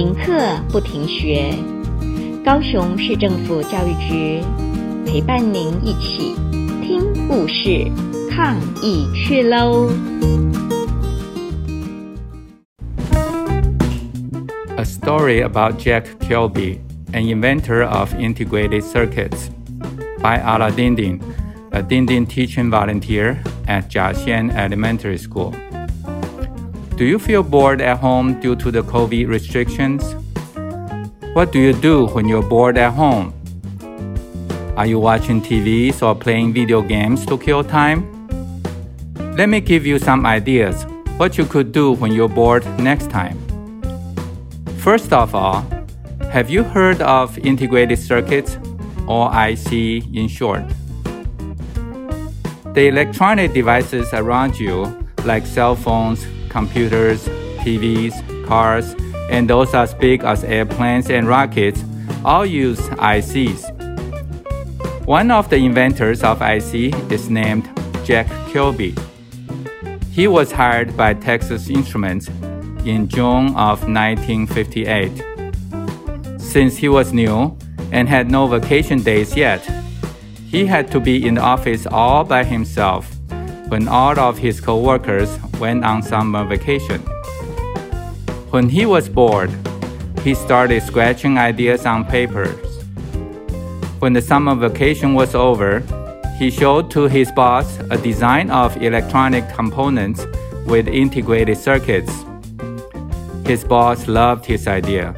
停课不停学，高雄市政府教育局陪伴您一起听故事、抗疫去喽！A story about Jack Kilby, an inventor of integrated circuits, by Ala Dinding, a Dinding teaching volunteer at Jiaxian Elementary School. Do you feel bored at home due to the COVID restrictions? What do you do when you're bored at home? Are you watching TVs or playing video games to kill time? Let me give you some ideas what you could do when you're bored next time. First of all, have you heard of integrated circuits or IC in short? The electronic devices around you, like cell phones, computers, TVs, cars, and those as big as airplanes and rockets all use ICs. One of the inventors of IC is named Jack Kilby. He was hired by Texas Instruments in June of 1958. Since he was new and had no vacation days yet, he had to be in the office all by himself when all of his coworkers went on summer vacation. When he was bored, he started scratching ideas on papers. When the summer vacation was over, he showed to his boss a design of electronic components with integrated circuits. His boss loved his idea.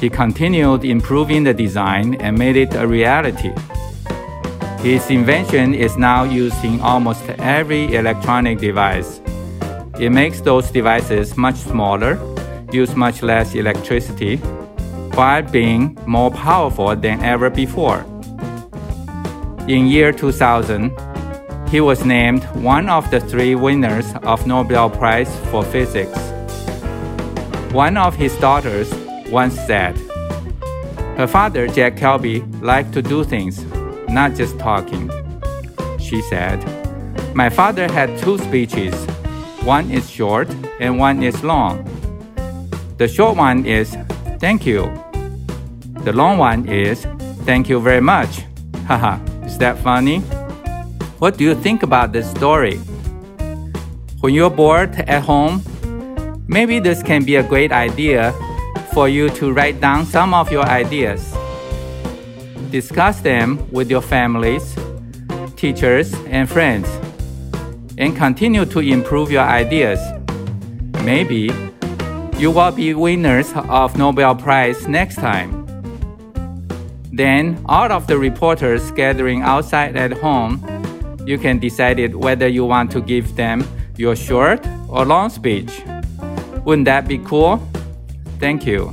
He continued improving the design and made it a reality. His invention is now used in almost every electronic device. It makes those devices much smaller, use much less electricity, while being more powerful than ever before. In year 2000, he was named one of the three winners of Nobel Prize for Physics. One of his daughters once said, her father, Jack Kilby, liked to do things not just talking. She said, My father had two speeches. One is short and one is long. The short one is, Thank you. The long one is, Thank you very much. Haha, is that funny? What do you think about this story? When you're bored at home, maybe this can be a great idea for you to write down some of your ideas. Discuss them with your families, teachers, and friends, and continue to improve your ideas. Maybe you will be winners of Nobel Prize next time. Then, all of the reporters gathering outside at home, you can decide whether you want to give them your short or long speech. Wouldn't that be cool? Thank you.